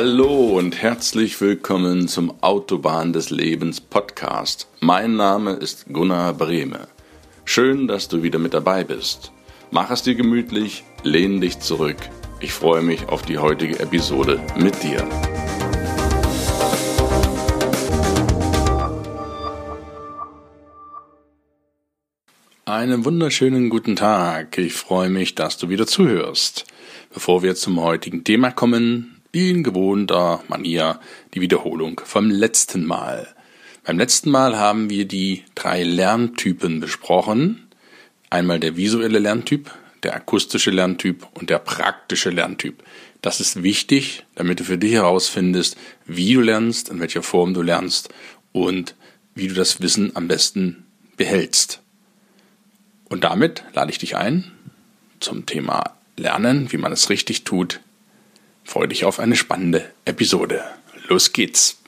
Hallo und herzlich willkommen zum Autobahn des Lebens Podcast. Mein Name ist Gunnar Brehme. Schön, dass du wieder mit dabei bist. Mach es dir gemütlich, lehn dich zurück. Ich freue mich auf die heutige Episode mit dir. Einen wunderschönen guten Tag. Ich freue mich, dass du wieder zuhörst. Bevor wir zum heutigen Thema kommen, in gewohnter Manier die Wiederholung vom letzten Mal. Beim letzten Mal haben wir die drei Lerntypen besprochen. Einmal der visuelle Lerntyp, der akustische Lerntyp und der praktische Lerntyp. Das ist wichtig, damit du für dich herausfindest, wie du lernst, in welcher Form du lernst und wie du das Wissen am besten behältst. Und damit lade ich dich ein zum Thema Lernen, wie man es richtig tut, Freue dich auf eine spannende Episode. Los geht's!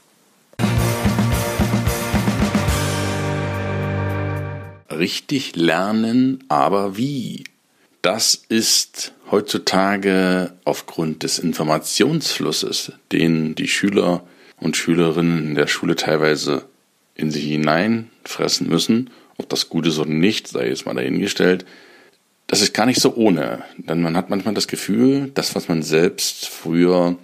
Richtig lernen, aber wie? Das ist heutzutage aufgrund des Informationsflusses, den die Schüler und Schülerinnen in der Schule teilweise in sich hineinfressen müssen, ob das gut ist oder nicht, sei jetzt mal dahingestellt, das ist gar nicht so ohne. Denn man hat manchmal das Gefühl, das, was man selbst früher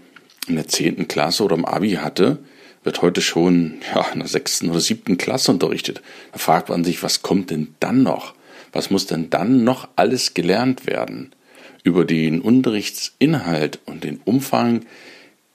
in der zehnten Klasse oder im Abi hatte, wird heute schon ja, in der sechsten oder siebten Klasse unterrichtet. Da fragt man sich, was kommt denn dann noch? Was muss denn dann noch alles gelernt werden? Über den Unterrichtsinhalt und den Umfang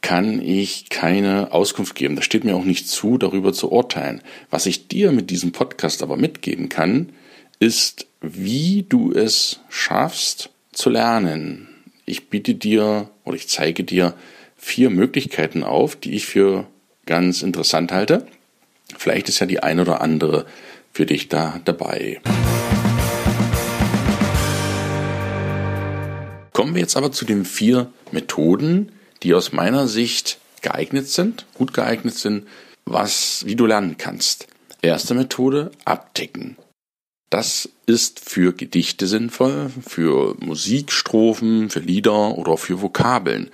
kann ich keine Auskunft geben. Das steht mir auch nicht zu, darüber zu urteilen. Was ich dir mit diesem Podcast aber mitgeben kann, ist, wie du es schaffst zu lernen. Ich biete dir oder ich zeige dir vier Möglichkeiten auf, die ich für ganz interessant halte. Vielleicht ist ja die eine oder andere für dich da dabei. Kommen wir jetzt aber zu den vier Methoden, die aus meiner Sicht geeignet sind, gut geeignet sind, was, wie du lernen kannst. Erste Methode, abdecken. Das ist für Gedichte sinnvoll, für Musikstrophen, für Lieder oder für Vokabeln.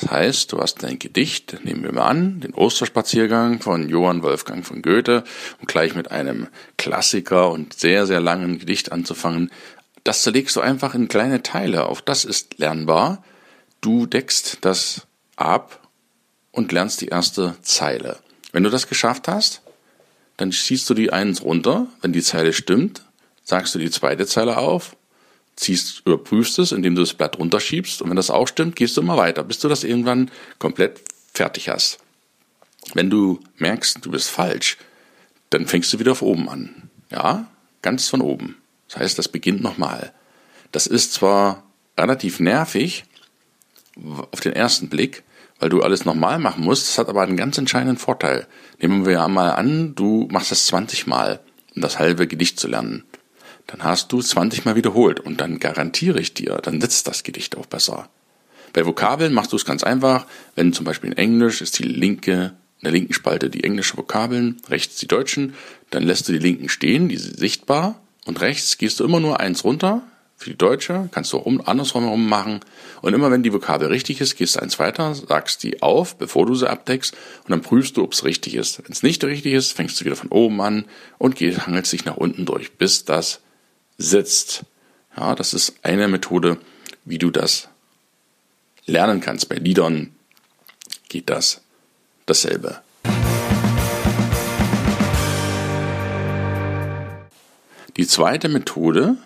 Das heißt, du hast ein Gedicht, nehmen wir mal an, den Osterspaziergang von Johann Wolfgang von Goethe, um gleich mit einem Klassiker und sehr, sehr langen Gedicht anzufangen. Das zerlegst du einfach in kleine Teile. Auch das ist lernbar. Du deckst das ab und lernst die erste Zeile. Wenn du das geschafft hast, dann schießt du die eins runter, wenn die Zeile stimmt, sagst du die zweite Zeile auf, ziehst, überprüfst es, indem du das Blatt runterschiebst und wenn das auch stimmt, gehst du immer weiter, bis du das irgendwann komplett fertig hast. Wenn du merkst, du bist falsch, dann fängst du wieder auf oben an. Ja, ganz von oben. Das heißt, das beginnt nochmal. Das ist zwar relativ nervig auf den ersten Blick, weil du alles nochmal machen musst, das hat aber einen ganz entscheidenden Vorteil. Nehmen wir mal an, du machst das 20 Mal, um das halbe Gedicht zu lernen dann hast du 20 Mal wiederholt und dann garantiere ich dir, dann sitzt das Gedicht auch besser. Bei Vokabeln machst du es ganz einfach. Wenn zum Beispiel in Englisch ist die linke, in der linken Spalte die englische Vokabeln, rechts die deutschen, dann lässt du die linken stehen, die sind sichtbar und rechts gehst du immer nur eins runter. Für die deutsche kannst du auch andersrum herum machen. Und immer wenn die Vokabel richtig ist, gehst du eins weiter, sagst die auf, bevor du sie abdeckst, und dann prüfst du, ob es richtig ist. Wenn es nicht richtig ist, fängst du wieder von oben an und gehst, hangelst dich nach unten durch, bis das sitzt. Ja, das ist eine Methode, wie du das lernen kannst. Bei Liedern geht das dasselbe. Die zweite Methode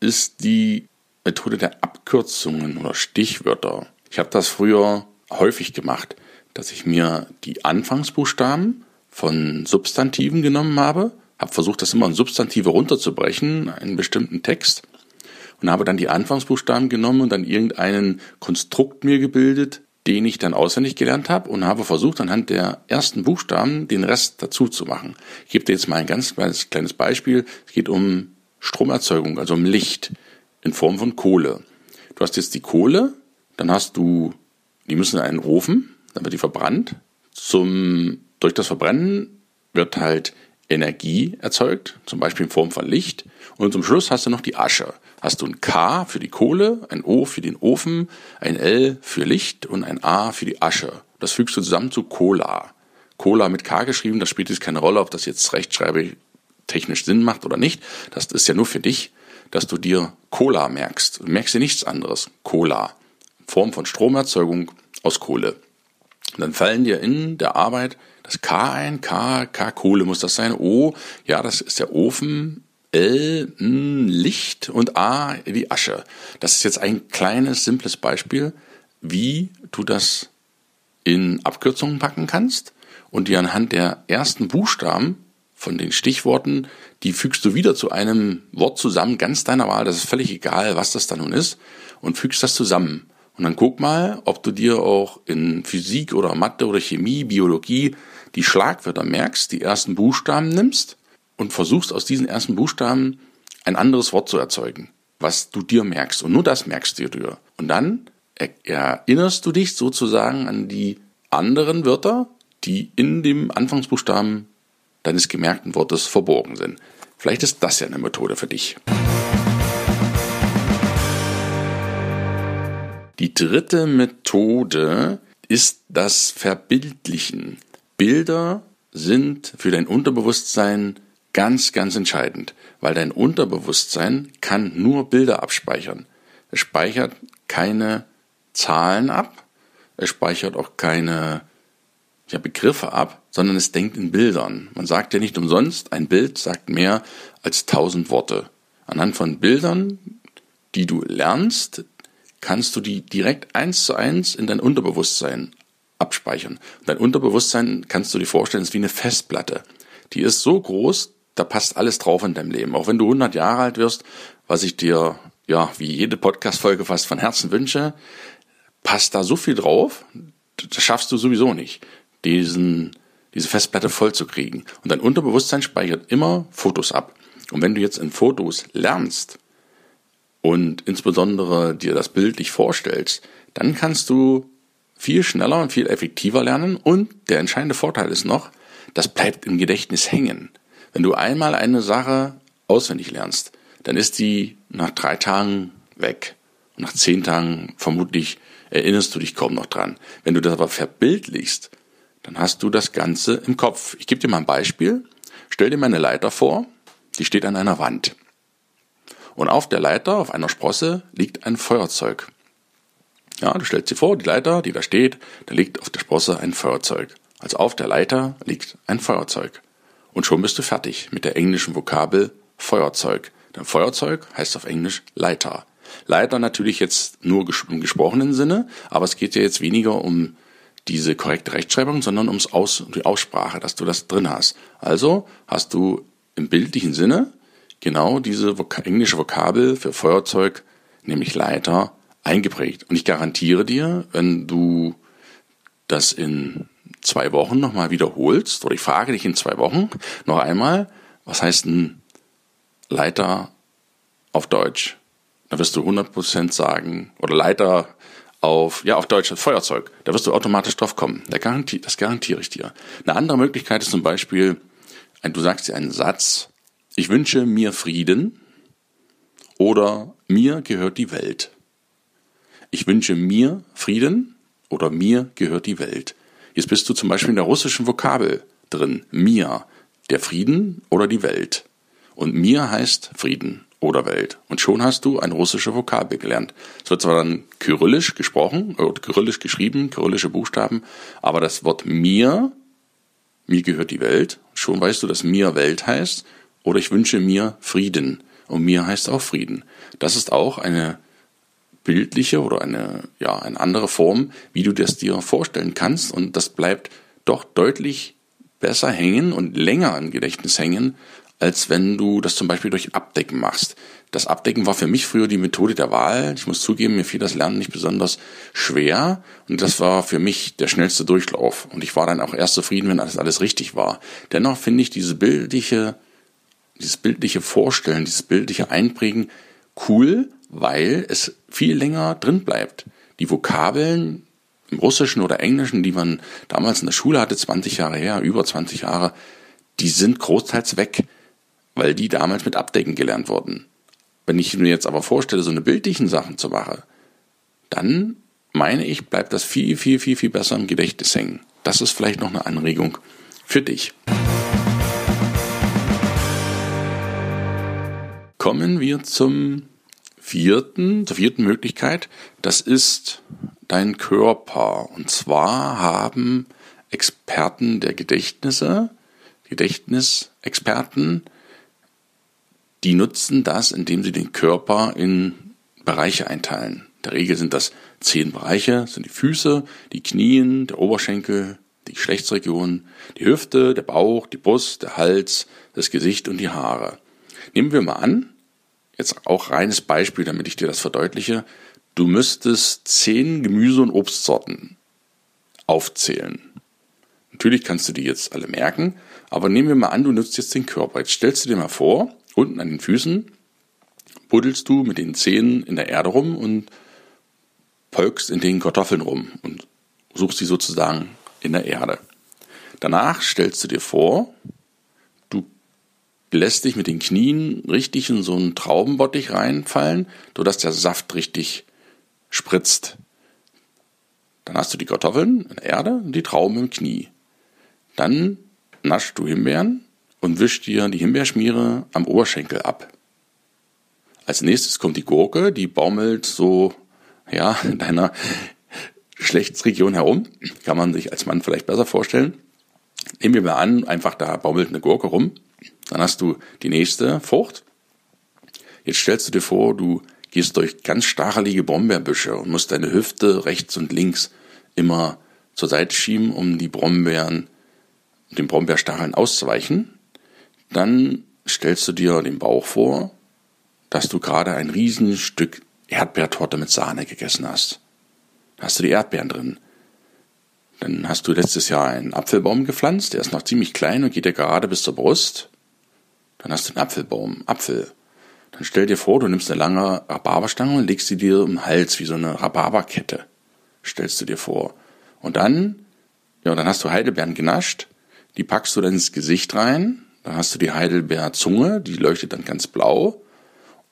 ist die Methode der Abkürzungen oder Stichwörter. Ich habe das früher häufig gemacht, dass ich mir die Anfangsbuchstaben von Substantiven genommen habe habe versucht, das immer in Substantive runterzubrechen, einen bestimmten Text, und habe dann die Anfangsbuchstaben genommen und dann irgendeinen Konstrukt mir gebildet, den ich dann auswendig gelernt habe und habe versucht, anhand der ersten Buchstaben den Rest dazu zu machen. Ich gebe dir jetzt mal ein ganz kleines, Beispiel. Es geht um Stromerzeugung, also um Licht in Form von Kohle. Du hast jetzt die Kohle, dann hast du, die müssen in einen Ofen, dann wird die verbrannt. Zum, durch das Verbrennen wird halt Energie erzeugt, zum Beispiel in Form von Licht. Und zum Schluss hast du noch die Asche. Hast du ein K für die Kohle, ein O für den Ofen, ein L für Licht und ein A für die Asche. Das fügst du zusammen zu Cola. Cola mit K geschrieben, das spielt jetzt keine Rolle, ob das jetzt rechtschreibe technisch Sinn macht oder nicht. Das ist ja nur für dich, dass du dir Cola merkst. Du merkst dir nichts anderes. Cola. Form von Stromerzeugung aus Kohle. Und dann fallen dir in der Arbeit das K ein, K, K, Kohle muss das sein, O, ja, das ist der Ofen, L, M, Licht. Und A, die Asche. Das ist jetzt ein kleines, simples Beispiel, wie du das in Abkürzungen packen kannst und dir anhand der ersten Buchstaben von den Stichworten, die fügst du wieder zu einem Wort zusammen, ganz deiner Wahl, das ist völlig egal, was das da nun ist, und fügst das zusammen. Und dann guck mal, ob du dir auch in Physik oder Mathe oder Chemie, Biologie die Schlagwörter merkst, die ersten Buchstaben nimmst und versuchst aus diesen ersten Buchstaben ein anderes Wort zu erzeugen, was du dir merkst. Und nur das merkst du dir. Und dann erinnerst du dich sozusagen an die anderen Wörter, die in dem Anfangsbuchstaben deines gemerkten Wortes verborgen sind. Vielleicht ist das ja eine Methode für dich. Die dritte Methode ist das Verbildlichen. Bilder sind für dein Unterbewusstsein ganz, ganz entscheidend, weil dein Unterbewusstsein kann nur Bilder abspeichern. Es speichert keine Zahlen ab, es speichert auch keine ja, Begriffe ab, sondern es denkt in Bildern. Man sagt ja nicht umsonst, ein Bild sagt mehr als tausend Worte. Anhand von Bildern, die du lernst, kannst du die direkt eins zu eins in dein Unterbewusstsein abspeichern. dein Unterbewusstsein kannst du dir vorstellen, ist wie eine Festplatte. Die ist so groß, da passt alles drauf in deinem Leben. Auch wenn du 100 Jahre alt wirst, was ich dir, ja, wie jede Podcast-Folge fast von Herzen wünsche, passt da so viel drauf, das schaffst du sowieso nicht, diesen, diese Festplatte voll zu kriegen. Und dein Unterbewusstsein speichert immer Fotos ab. Und wenn du jetzt in Fotos lernst und insbesondere dir das bildlich vorstellst, dann kannst du viel schneller und viel effektiver lernen und der entscheidende Vorteil ist noch, das bleibt im Gedächtnis hängen. Wenn du einmal eine Sache auswendig lernst, dann ist die nach drei Tagen weg. Und nach zehn Tagen vermutlich erinnerst du dich kaum noch dran. Wenn du das aber verbildlichst, dann hast du das Ganze im Kopf. Ich gebe dir mal ein Beispiel. Stell dir mal eine Leiter vor, die steht an einer Wand. Und auf der Leiter, auf einer Sprosse, liegt ein Feuerzeug. Ja, du stellst dir vor, die Leiter, die da steht, da liegt auf der Sprosse ein Feuerzeug. Also auf der Leiter liegt ein Feuerzeug. Und schon bist du fertig mit der englischen Vokabel Feuerzeug. Denn Feuerzeug heißt auf Englisch Leiter. Leiter natürlich jetzt nur im gesprochenen Sinne, aber es geht ja jetzt weniger um diese korrekte Rechtschreibung, sondern ums Aus, die Aussprache, dass du das drin hast. Also hast du im bildlichen Sinne genau diese englische Vokabel für Feuerzeug, nämlich Leiter, eingeprägt. Und ich garantiere dir, wenn du das in zwei Wochen nochmal wiederholst, oder ich frage dich in zwei Wochen noch einmal, was heißt ein Leiter auf Deutsch? Da wirst du 100% sagen, oder Leiter auf, ja, auf Deutsch, Feuerzeug. Da wirst du automatisch drauf kommen. Das garantiere, das garantiere ich dir. Eine andere Möglichkeit ist zum Beispiel, du sagst dir einen Satz, ich wünsche mir Frieden oder mir gehört die Welt. Ich wünsche mir Frieden oder mir gehört die Welt. Jetzt bist du zum Beispiel in der russischen Vokabel drin. Mir, der Frieden oder die Welt. Und mir heißt Frieden oder Welt. Und schon hast du eine russische Vokabel gelernt. Es wird zwar dann kyrillisch gesprochen oder kyrillisch geschrieben, kyrillische Buchstaben, aber das Wort mir, mir gehört die Welt. Schon weißt du, dass mir Welt heißt. Oder ich wünsche mir Frieden. Und mir heißt auch Frieden. Das ist auch eine bildliche oder eine, ja, eine andere Form, wie du das dir vorstellen kannst. Und das bleibt doch deutlich besser hängen und länger im Gedächtnis hängen, als wenn du das zum Beispiel durch Abdecken machst. Das Abdecken war für mich früher die Methode der Wahl. Ich muss zugeben, mir fiel das Lernen nicht besonders schwer und das war für mich der schnellste Durchlauf. Und ich war dann auch erst zufrieden, wenn alles, alles richtig war. Dennoch finde ich diese bildliche, dieses bildliche Vorstellen, dieses bildliche Einprägen cool, weil es viel länger drin bleibt. Die Vokabeln im Russischen oder Englischen, die man damals in der Schule hatte, 20 Jahre her, über 20 Jahre, die sind großteils weg, weil die damals mit Abdecken gelernt wurden. Wenn ich mir jetzt aber vorstelle, so eine bildlichen Sachen zu machen, dann meine ich, bleibt das viel, viel, viel, viel besser im Gedächtnis hängen. Das ist vielleicht noch eine Anregung für dich. Kommen wir zum vierten, zur vierten Möglichkeit. Das ist dein Körper. Und zwar haben Experten der Gedächtnisse, Gedächtnisexperten, die nutzen das, indem sie den Körper in Bereiche einteilen. In der Regel sind das zehn Bereiche, das sind die Füße, die Knien, der Oberschenkel, die Geschlechtsregion, die Hüfte, der Bauch, die Brust, der Hals, das Gesicht und die Haare. Nehmen wir mal an, jetzt auch reines Beispiel, damit ich dir das verdeutliche, du müsstest zehn Gemüse- und Obstsorten aufzählen. Natürlich kannst du die jetzt alle merken, aber nehmen wir mal an, du nutzt jetzt den Körper. Jetzt stellst du dir mal vor, unten an den Füßen buddelst du mit den Zehen in der Erde rum und pölkst in den Kartoffeln rum und suchst sie sozusagen in der Erde. Danach stellst du dir vor, lässt dich mit den Knien richtig in so einen Traubenbottich reinfallen, sodass der Saft richtig spritzt. Dann hast du die Kartoffeln in der Erde und die Trauben im Knie. Dann naschst du Himbeeren und wischst dir die Himbeerschmiere am Oberschenkel ab. Als nächstes kommt die Gurke, die baumelt so, ja, in deiner Geschlechtsregion herum. Kann man sich als Mann vielleicht besser vorstellen. Nehmen wir mal an, einfach da baumelt eine Gurke rum. Dann hast du die nächste Frucht. Jetzt stellst du dir vor, du gehst durch ganz stachelige Brombeerbüsche und musst deine Hüfte rechts und links immer zur Seite schieben, um die Brombeeren, den Brombeerstacheln auszuweichen. Dann stellst du dir den Bauch vor, dass du gerade ein Riesenstück Erdbeertorte mit Sahne gegessen hast. Hast du die Erdbeeren drin. Dann hast du letztes Jahr einen Apfelbaum gepflanzt, der ist noch ziemlich klein und geht dir gerade bis zur Brust. Dann hast du einen Apfelbaum, Apfel. Dann stell dir vor, du nimmst eine lange Rhabarberstange und legst sie dir im Hals wie so eine Rhabarberkette. Stellst du dir vor. Und dann, ja, dann hast du Heidelbeeren genascht, die packst du dann ins Gesicht rein, dann hast du die Heidelbeerzunge, die leuchtet dann ganz blau.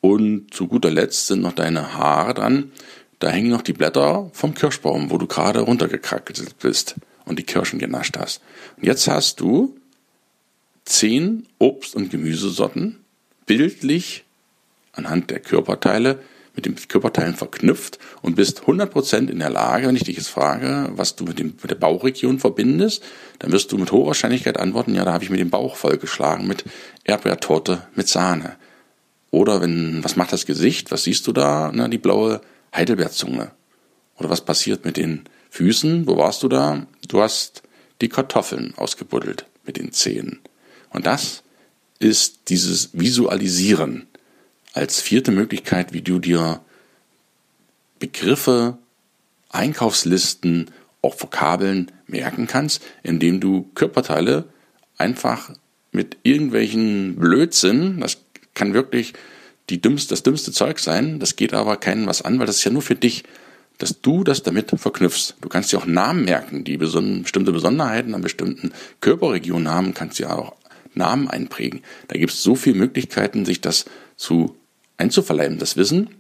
Und zu guter Letzt sind noch deine Haare dran. Da hängen noch die Blätter vom Kirschbaum, wo du gerade runtergekrackelt bist und die Kirschen genascht hast. Und jetzt hast du zehn Obst- und Gemüsesorten bildlich anhand der Körperteile mit den Körperteilen verknüpft und bist 100% in der Lage, wenn ich dich jetzt frage, was du mit, dem, mit der Bauchregion verbindest, dann wirst du mit hoher Wahrscheinlichkeit antworten, ja, da habe ich mir den Bauch vollgeschlagen mit Erdbeertorte mit Sahne. Oder wenn, was macht das Gesicht? Was siehst du da? Na, die blaue Heidelbeerzunge. Oder was passiert mit den Füßen? Wo warst du da? Du hast die Kartoffeln ausgebuddelt mit den Zehen. Und das ist dieses Visualisieren als vierte Möglichkeit, wie du dir Begriffe, Einkaufslisten, auch Vokabeln merken kannst, indem du Körperteile einfach mit irgendwelchen Blödsinn, das kann wirklich die dümmste, das dümmste Zeug sein, das geht aber keinen was an, weil das ist ja nur für dich, dass du das damit verknüpfst. Du kannst dir auch Namen merken, die bestimmte Besonderheiten an bestimmten Körperregionen haben, kannst dir auch Namen einprägen. Da gibt es so viele Möglichkeiten, sich das zu einzuverleiben, das Wissen.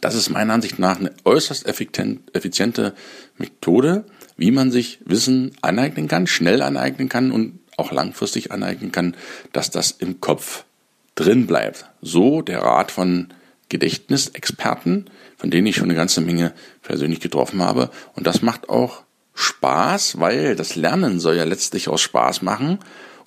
Das ist meiner Ansicht nach eine äußerst effiziente Methode, wie man sich Wissen aneignen kann, schnell aneignen kann und auch langfristig aneignen kann, dass das im Kopf drin bleibt. So der Rat von Gedächtnisexperten, von denen ich schon eine ganze Menge persönlich getroffen habe. Und das macht auch Spaß, weil das Lernen soll ja letztlich aus Spaß machen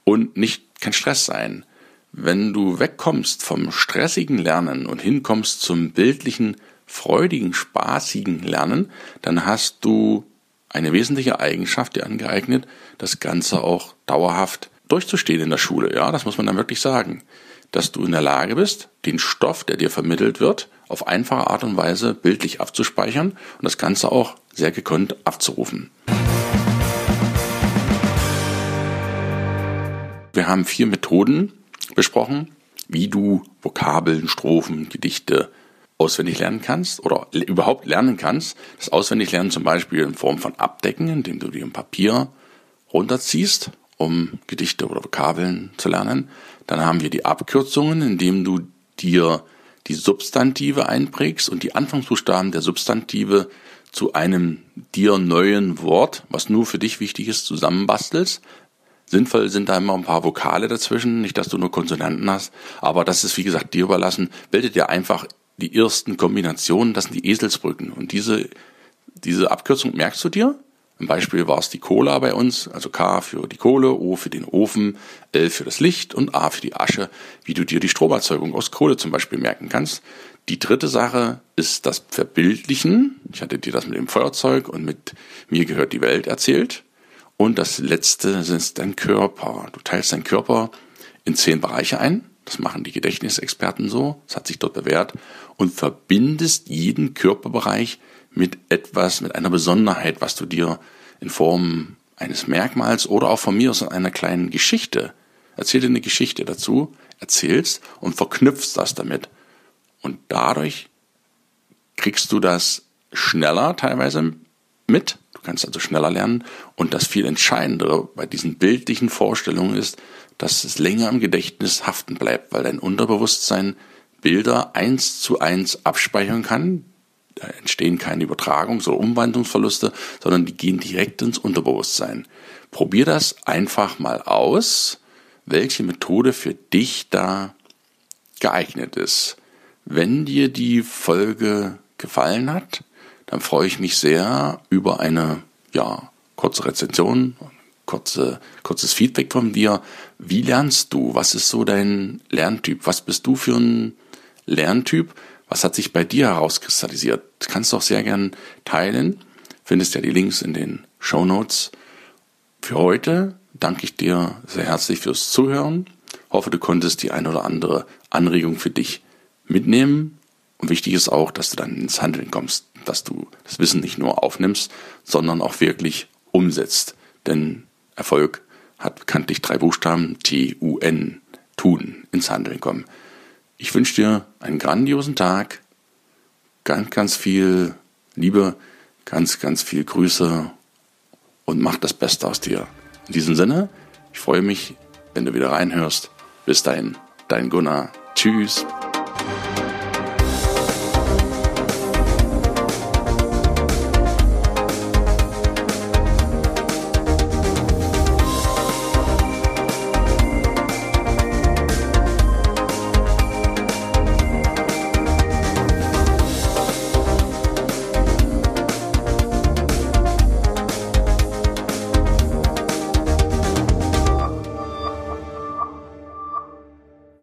und nicht kein Stress sein. Wenn du wegkommst vom stressigen Lernen und hinkommst zum bildlichen, freudigen, spaßigen Lernen, dann hast du eine wesentliche Eigenschaft dir angeeignet, das Ganze auch dauerhaft durchzustehen in der Schule. Ja, das muss man dann wirklich sagen dass du in der Lage bist, den Stoff, der dir vermittelt wird, auf einfache Art und Weise bildlich abzuspeichern und das Ganze auch sehr gekonnt abzurufen. Wir haben vier Methoden besprochen, wie du Vokabeln, Strophen, Gedichte auswendig lernen kannst oder überhaupt lernen kannst. Das Auswendiglernen zum Beispiel in Form von Abdecken, indem du dir ein Papier runterziehst um Gedichte oder Vokabeln zu lernen. Dann haben wir die Abkürzungen, indem du dir die Substantive einprägst und die Anfangsbuchstaben der Substantive zu einem dir neuen Wort, was nur für dich wichtig ist, zusammenbastelst. Sinnvoll sind da immer ein paar Vokale dazwischen, nicht dass du nur Konsonanten hast, aber das ist wie gesagt dir überlassen. Bildet dir einfach die ersten Kombinationen, das sind die Eselsbrücken und diese, diese Abkürzung merkst du dir im Beispiel war es die Cola bei uns, also K für die Kohle, O für den Ofen, L für das Licht und A für die Asche, wie du dir die Stromerzeugung aus Kohle zum Beispiel merken kannst. Die dritte Sache ist das Verbildlichen. Ich hatte dir das mit dem Feuerzeug und mit mir gehört die Welt erzählt. Und das letzte ist dein Körper. Du teilst deinen Körper in zehn Bereiche ein. Das machen die Gedächtnisexperten so. Das hat sich dort bewährt. Und verbindest jeden Körperbereich mit etwas, mit einer Besonderheit, was du dir in Form eines Merkmals oder auch von mir aus einer kleinen Geschichte, erzähl dir eine Geschichte dazu, erzählst und verknüpfst das damit. Und dadurch kriegst du das schneller teilweise mit. Kannst also schneller lernen. Und das viel Entscheidendere bei diesen bildlichen Vorstellungen ist, dass es länger im Gedächtnis haften bleibt, weil dein Unterbewusstsein Bilder eins zu eins abspeichern kann, da entstehen keine Übertragungs- oder Umwandlungsverluste, sondern die gehen direkt ins Unterbewusstsein. Probier das einfach mal aus, welche Methode für dich da geeignet ist. Wenn dir die Folge gefallen hat, dann freue ich mich sehr über eine ja, kurze Rezension, kurze, kurzes Feedback von dir. Wie lernst du? Was ist so dein Lerntyp? Was bist du für ein Lerntyp? Was hat sich bei dir herauskristallisiert? Kannst du auch sehr gern teilen. Findest ja die Links in den Show Notes. Für heute danke ich dir sehr herzlich fürs Zuhören. Hoffe, du konntest die ein oder andere Anregung für dich mitnehmen. Und wichtig ist auch, dass du dann ins Handeln kommst, dass du das Wissen nicht nur aufnimmst, sondern auch wirklich umsetzt. Denn Erfolg hat bekanntlich drei Buchstaben T-U-N, tun, ins Handeln kommen. Ich wünsche dir einen grandiosen Tag, ganz, ganz viel Liebe, ganz, ganz viel Grüße und mach das Beste aus dir. In diesem Sinne, ich freue mich, wenn du wieder reinhörst. Bis dahin, dein Gunnar. Tschüss.